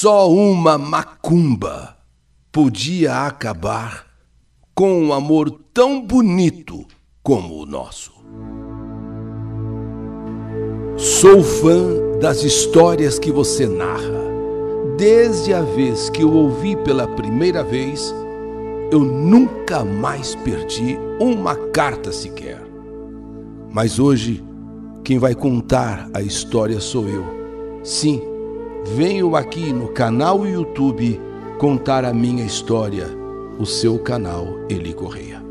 Só uma macumba podia acabar com um amor tão bonito como o nosso. Sou fã das histórias que você narra. Desde a vez que eu ouvi pela primeira vez, eu nunca mais perdi uma carta sequer. Mas hoje, quem vai contar a história sou eu. Sim, venho aqui no canal YouTube contar a minha história, o seu canal Eli Correia.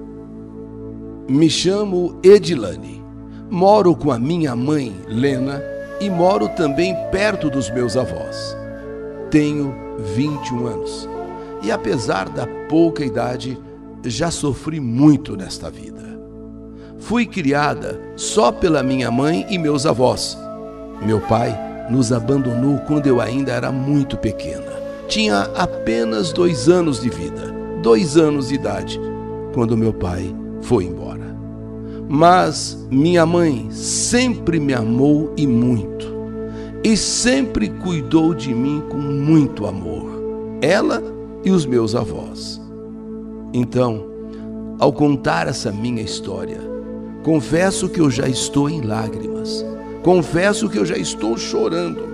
Me chamo Edilane, moro com a minha mãe, Lena, e moro também perto dos meus avós. Tenho 21 anos e, apesar da pouca idade, já sofri muito nesta vida. Fui criada só pela minha mãe e meus avós. Meu pai nos abandonou quando eu ainda era muito pequena. Tinha apenas dois anos de vida, dois anos de idade, quando meu pai foi embora. Mas minha mãe sempre me amou e muito, e sempre cuidou de mim com muito amor, ela e os meus avós. Então, ao contar essa minha história, confesso que eu já estou em lágrimas Confesso que eu já estou chorando.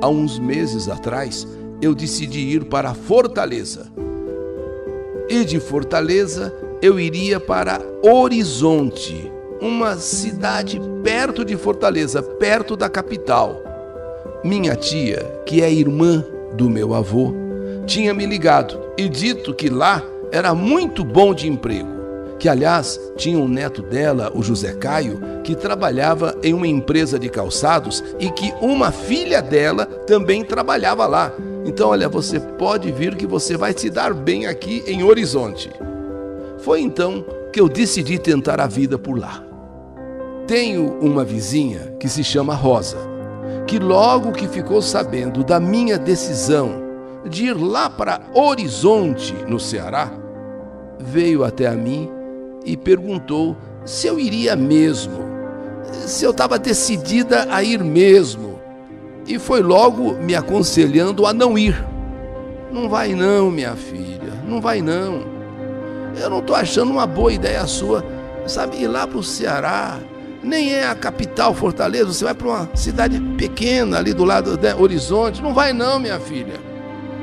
Há uns meses atrás, eu decidi ir para Fortaleza. E de Fortaleza, eu iria para Horizonte, uma cidade perto de Fortaleza, perto da capital. Minha tia, que é irmã do meu avô, tinha me ligado e dito que lá era muito bom de emprego que aliás tinha um neto dela, o José Caio, que trabalhava em uma empresa de calçados e que uma filha dela também trabalhava lá. Então, olha, você pode vir que você vai se dar bem aqui em Horizonte. Foi então que eu decidi tentar a vida por lá. Tenho uma vizinha que se chama Rosa, que logo que ficou sabendo da minha decisão de ir lá para Horizonte, no Ceará, veio até a mim e perguntou se eu iria mesmo, se eu estava decidida a ir mesmo. E foi logo me aconselhando a não ir. Não vai não, minha filha, não vai não. Eu não estou achando uma boa ideia sua, sabe, ir lá para o Ceará. Nem é a capital Fortaleza, você vai para uma cidade pequena ali do lado do né, Horizonte. Não vai não, minha filha.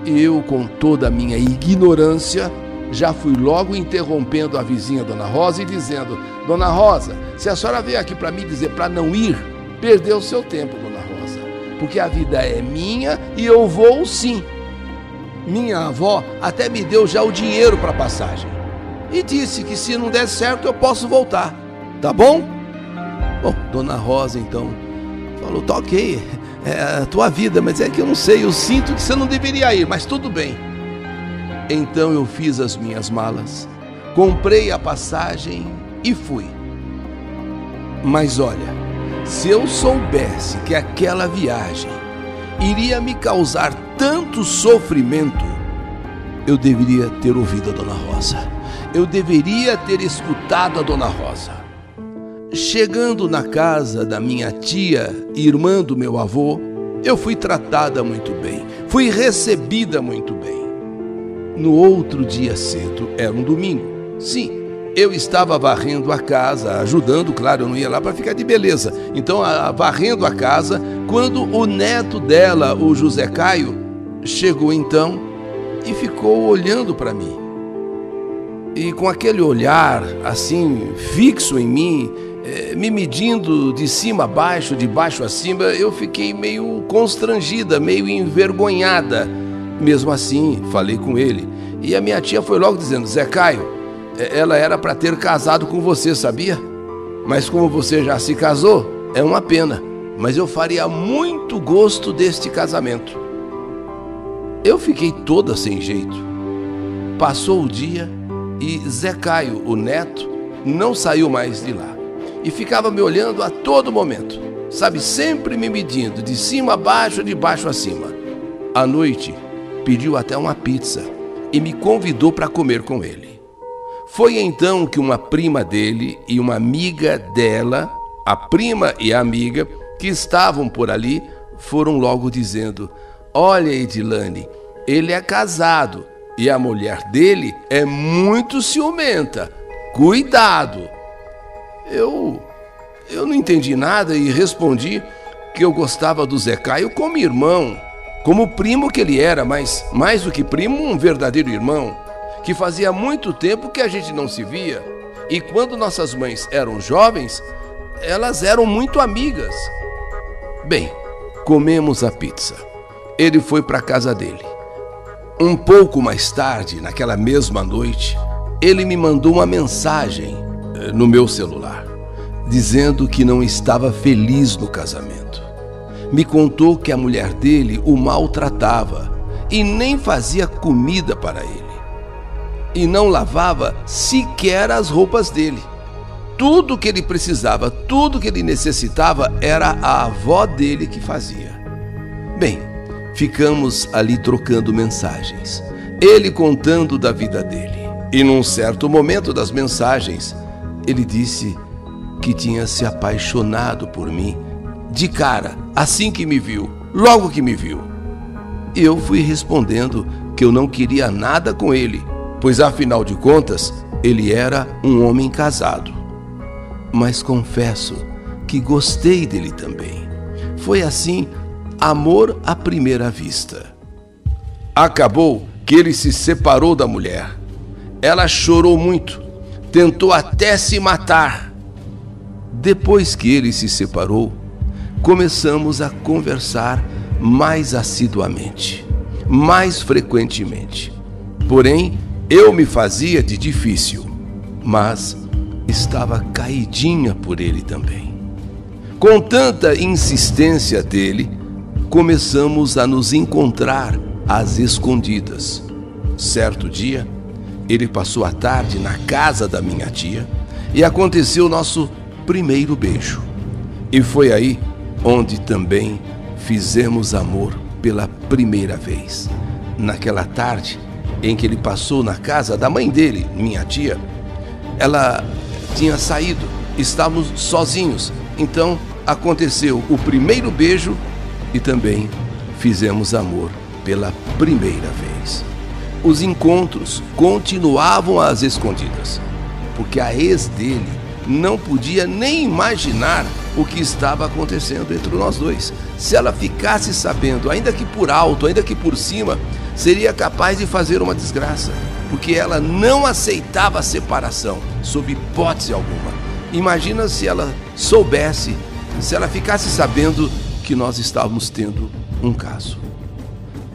Eu, com toda a minha ignorância, já fui logo interrompendo a vizinha Dona Rosa e dizendo: Dona Rosa, se a senhora veio aqui para me dizer para não ir, perdeu o seu tempo, Dona Rosa, porque a vida é minha e eu vou sim. Minha avó até me deu já o dinheiro para passagem e disse que se não der certo eu posso voltar, tá bom? Bom, Dona Rosa então falou: tá ok, é a tua vida, mas é que eu não sei, eu sinto que você não deveria ir, mas tudo bem. Então eu fiz as minhas malas, comprei a passagem e fui. Mas olha, se eu soubesse que aquela viagem iria me causar tanto sofrimento, eu deveria ter ouvido a Dona Rosa. Eu deveria ter escutado a Dona Rosa. Chegando na casa da minha tia, irmã do meu avô, eu fui tratada muito bem, fui recebida muito bem. No outro dia cedo, era um domingo. Sim, eu estava varrendo a casa, ajudando, claro, eu não ia lá para ficar de beleza. Então, a, varrendo a casa, quando o neto dela, o José Caio, chegou então e ficou olhando para mim. E com aquele olhar assim, fixo em mim, eh, me medindo de cima a baixo, de baixo a cima, eu fiquei meio constrangida, meio envergonhada. Mesmo assim, falei com ele. E a minha tia foi logo dizendo: Zé Caio, é, ela era para ter casado com você, sabia? Mas como você já se casou, é uma pena. Mas eu faria muito gosto deste casamento. Eu fiquei toda sem jeito. Passou o dia e Zé Caio, o neto, não saiu mais de lá. E ficava me olhando a todo momento, sabe, sempre me medindo, de cima a baixo, de baixo a cima. À noite, pediu até uma pizza e me convidou para comer com ele. Foi então que uma prima dele e uma amiga dela, a prima e a amiga, que estavam por ali, foram logo dizendo: Olha, Edilane, ele é casado e a mulher dele é muito ciumenta. Cuidado! Eu eu não entendi nada e respondi que eu gostava do Zé Caio como irmão, como primo que ele era, mas mais do que primo, um verdadeiro irmão, que fazia muito tempo que a gente não se via. E quando nossas mães eram jovens, elas eram muito amigas. Bem, comemos a pizza. Ele foi para casa dele. Um pouco mais tarde, naquela mesma noite, ele me mandou uma mensagem eh, no meu celular, dizendo que não estava feliz no casamento. Me contou que a mulher dele o maltratava e nem fazia comida para ele. E não lavava sequer as roupas dele. Tudo que ele precisava, tudo que ele necessitava era a avó dele que fazia. Bem, Ficamos ali trocando mensagens, ele contando da vida dele. E num certo momento das mensagens, ele disse que tinha se apaixonado por mim de cara, assim que me viu, logo que me viu. Eu fui respondendo que eu não queria nada com ele, pois afinal de contas, ele era um homem casado. Mas confesso que gostei dele também. Foi assim amor à primeira vista. Acabou que ele se separou da mulher. Ela chorou muito, tentou até se matar. Depois que ele se separou, começamos a conversar mais assiduamente, mais frequentemente. Porém, eu me fazia de difícil, mas estava caidinha por ele também. Com tanta insistência dele, começamos a nos encontrar às escondidas. Certo dia, ele passou a tarde na casa da minha tia e aconteceu nosso primeiro beijo. E foi aí onde também fizemos amor pela primeira vez. Naquela tarde em que ele passou na casa da mãe dele, minha tia, ela tinha saído, estávamos sozinhos. Então aconteceu o primeiro beijo e também fizemos amor pela primeira vez. Os encontros continuavam às escondidas, porque a ex dele não podia nem imaginar o que estava acontecendo entre nós dois. Se ela ficasse sabendo, ainda que por alto, ainda que por cima, seria capaz de fazer uma desgraça, porque ela não aceitava a separação, sob hipótese alguma. Imagina se ela soubesse, se ela ficasse sabendo que nós estávamos tendo um caso.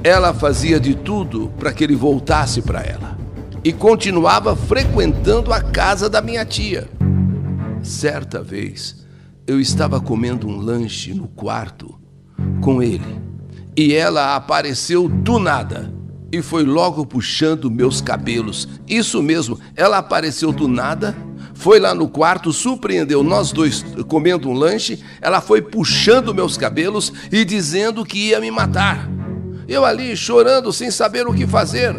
Ela fazia de tudo para que ele voltasse para ela e continuava frequentando a casa da minha tia. Certa vez, eu estava comendo um lanche no quarto com ele e ela apareceu do nada e foi logo puxando meus cabelos. Isso mesmo, ela apareceu do nada foi lá no quarto, surpreendeu nós dois comendo um lanche. Ela foi puxando meus cabelos e dizendo que ia me matar. Eu ali chorando, sem saber o que fazer.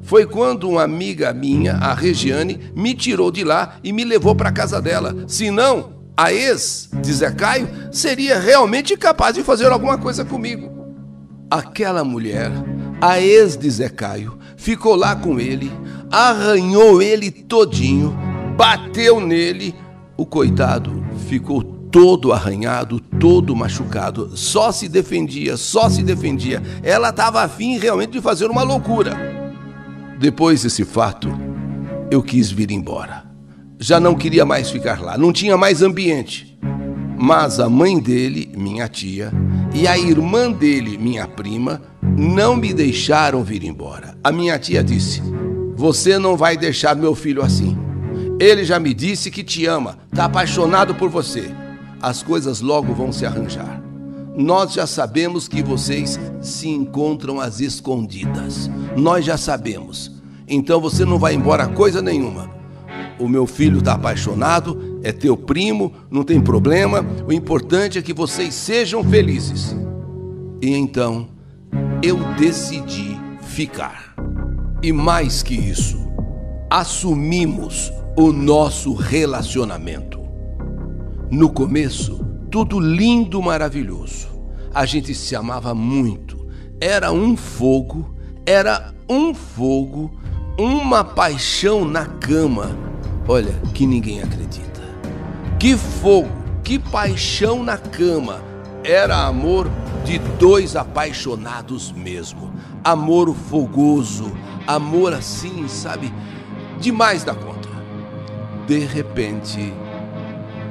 Foi quando uma amiga minha, a Regiane, me tirou de lá e me levou para casa dela. Senão, a ex de Zé Caio seria realmente capaz de fazer alguma coisa comigo. Aquela mulher, a ex de Zé Caio, ficou lá com ele, arranhou ele todinho bateu nele, o coitado ficou todo arranhado, todo machucado, só se defendia, só se defendia. Ela estava afim realmente de fazer uma loucura. Depois desse fato, eu quis vir embora. Já não queria mais ficar lá, não tinha mais ambiente. Mas a mãe dele, minha tia, e a irmã dele, minha prima, não me deixaram vir embora. A minha tia disse: Você não vai deixar meu filho assim. Ele já me disse que te ama, está apaixonado por você. As coisas logo vão se arranjar. Nós já sabemos que vocês se encontram às escondidas. Nós já sabemos. Então você não vai embora coisa nenhuma. O meu filho está apaixonado, é teu primo, não tem problema. O importante é que vocês sejam felizes. E então eu decidi ficar. E mais que isso, assumimos o nosso relacionamento. No começo, tudo lindo, maravilhoso. A gente se amava muito, era um fogo, era um fogo, uma paixão na cama. Olha, que ninguém acredita. Que fogo, que paixão na cama. Era amor de dois apaixonados mesmo. Amor fogoso, amor assim, sabe? Demais da conta. De repente,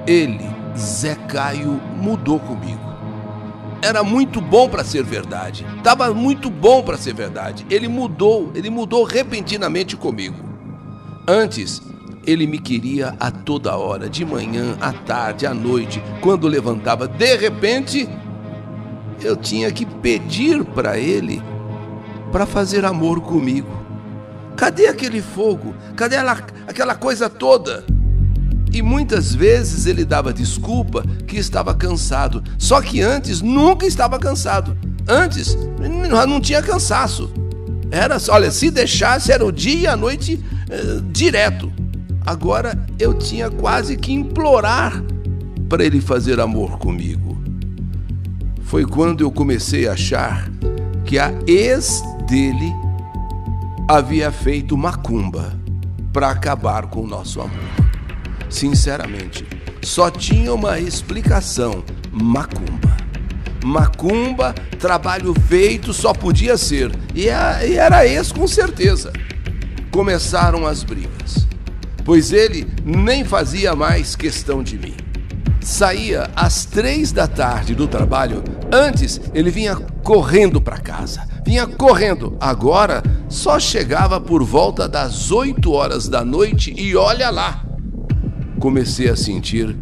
ele, Zé Caio, mudou comigo. Era muito bom para ser verdade. Tava muito bom para ser verdade. Ele mudou, ele mudou repentinamente comigo. Antes, ele me queria a toda hora, de manhã, à tarde, à noite, quando levantava. De repente, eu tinha que pedir para ele para fazer amor comigo. Cadê aquele fogo? Cadê aquela coisa toda? E muitas vezes ele dava desculpa que estava cansado. Só que antes nunca estava cansado. Antes não tinha cansaço. Era, olha, se deixasse era o dia e a noite eh, direto. Agora eu tinha quase que implorar para ele fazer amor comigo. Foi quando eu comecei a achar que a ex dele havia feito macumba para acabar com o nosso amor. Sinceramente, só tinha uma explicação: macumba. Macumba, trabalho feito, só podia ser. E era esse com certeza. Começaram as brigas, pois ele nem fazia mais questão de mim. Saía às três da tarde do trabalho. Antes ele vinha correndo para casa, vinha correndo. Agora só chegava por volta das oito horas da noite e olha lá comecei a sentir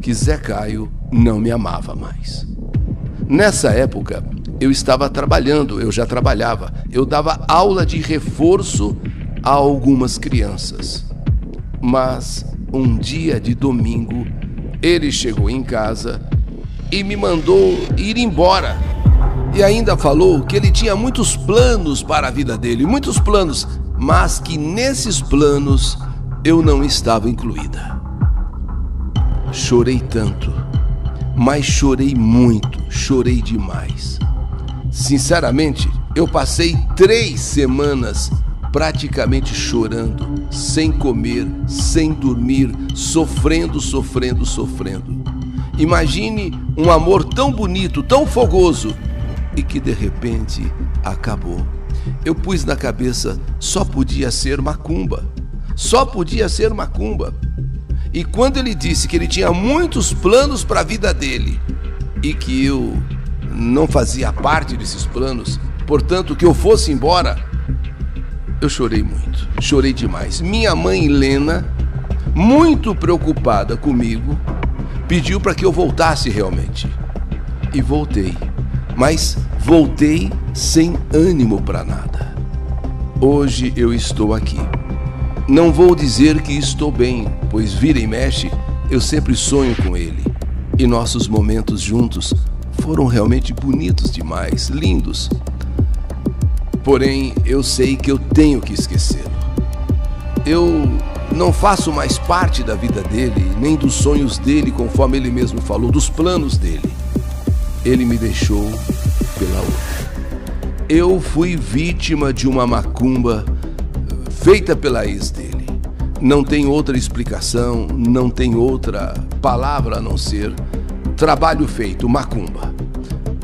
que Zé Caio não me amava mais. Nessa época, eu estava trabalhando, eu já trabalhava, eu dava aula de reforço a algumas crianças. Mas um dia de domingo, ele chegou em casa e me mandou ir embora. E ainda falou que ele tinha muitos planos para a vida dele, muitos planos, mas que nesses planos eu não estava incluída. Chorei tanto, mas chorei muito, chorei demais. Sinceramente, eu passei três semanas praticamente chorando, sem comer, sem dormir, sofrendo, sofrendo, sofrendo. Imagine um amor tão bonito, tão fogoso e que de repente acabou. Eu pus na cabeça só podia ser macumba. Só podia ser macumba. E quando ele disse que ele tinha muitos planos para a vida dele e que eu não fazia parte desses planos, portanto, que eu fosse embora, eu chorei muito, chorei demais. Minha mãe Helena, muito preocupada comigo, pediu para que eu voltasse realmente. E voltei, mas voltei sem ânimo para nada. Hoje eu estou aqui não vou dizer que estou bem, pois vira e mexe, eu sempre sonho com ele. E nossos momentos juntos foram realmente bonitos demais, lindos. Porém, eu sei que eu tenho que esquecê-lo. Eu não faço mais parte da vida dele, nem dos sonhos dele, conforme ele mesmo falou, dos planos dele. Ele me deixou pela outra. Eu fui vítima de uma macumba feita pela ex dele. Não tem outra explicação, não tem outra palavra a não ser trabalho feito, macumba.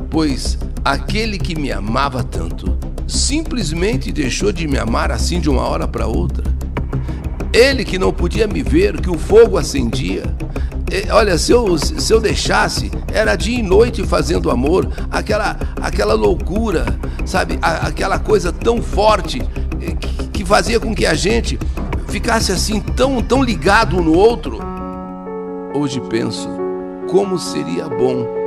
Pois aquele que me amava tanto simplesmente deixou de me amar assim de uma hora para outra. Ele que não podia me ver, que o fogo acendia. Olha, se eu, se eu deixasse, era dia e noite fazendo amor, aquela, aquela loucura, sabe? aquela coisa tão forte que fazia com que a gente ficasse assim tão, tão ligado um no outro. Hoje penso como seria bom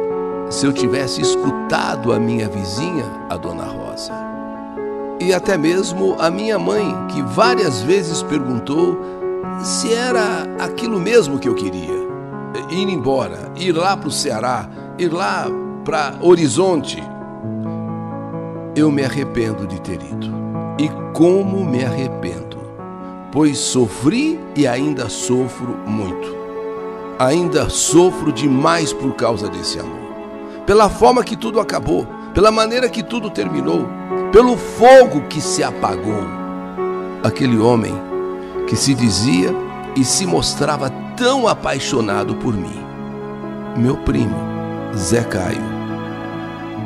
se eu tivesse escutado a minha vizinha, a dona Rosa. E até mesmo a minha mãe, que várias vezes perguntou se era aquilo mesmo que eu queria. Ir embora, ir lá para o Ceará, ir lá para Horizonte. Eu me arrependo de ter ido. E como me arrependo, pois sofri e ainda sofro muito. Ainda sofro demais por causa desse amor. Pela forma que tudo acabou, pela maneira que tudo terminou, pelo fogo que se apagou. Aquele homem que se dizia e se mostrava tão apaixonado por mim. Meu primo, Zé Caio,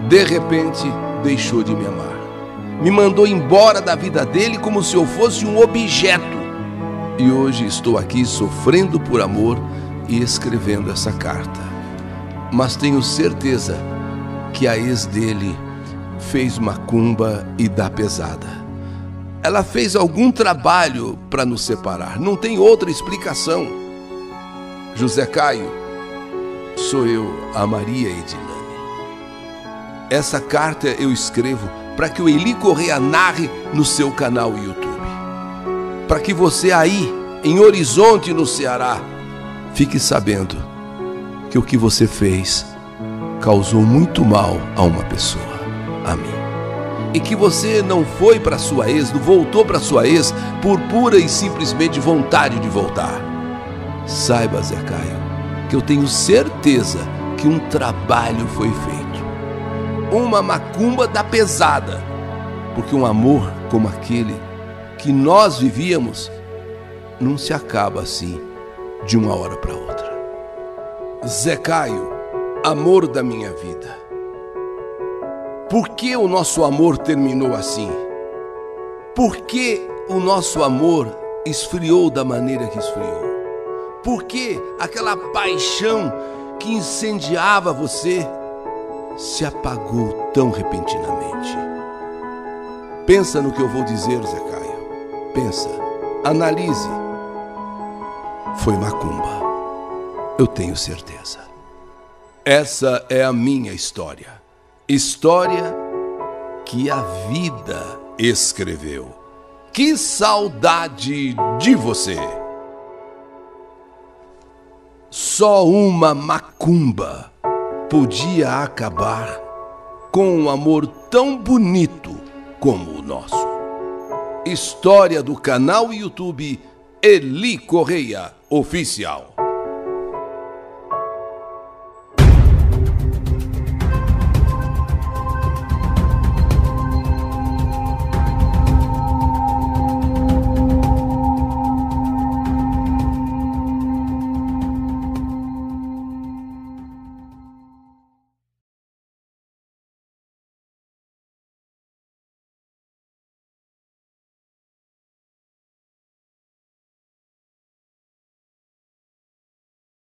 de repente deixou de me amar. Me mandou embora da vida dele como se eu fosse um objeto. E hoje estou aqui sofrendo por amor e escrevendo essa carta. Mas tenho certeza que a ex dele fez macumba e dá pesada. Ela fez algum trabalho para nos separar, não tem outra explicação. José Caio, sou eu, a Maria Edilane. Essa carta eu escrevo para que o Eli Correia narre no seu canal YouTube. Para que você aí, em Horizonte, no Ceará, fique sabendo que o que você fez causou muito mal a uma pessoa, a mim. E que você não foi para sua ex, não voltou para sua ex por pura e simplesmente vontade de voltar. Saiba, Zé Caio, que eu tenho certeza que um trabalho foi feito. Uma macumba da pesada. Porque um amor como aquele que nós vivíamos não se acaba assim de uma hora para outra. Zé Caio, amor da minha vida. Por que o nosso amor terminou assim? Por que o nosso amor esfriou da maneira que esfriou? Por que aquela paixão que incendiava você se apagou tão repentinamente? Pensa no que eu vou dizer, Zé Caio. Pensa, analise. Foi macumba. Eu tenho certeza. Essa é a minha história. História que a vida escreveu. Que saudade de você! Só uma macumba podia acabar com um amor tão bonito como o nosso. História do canal YouTube Eli Correia Oficial.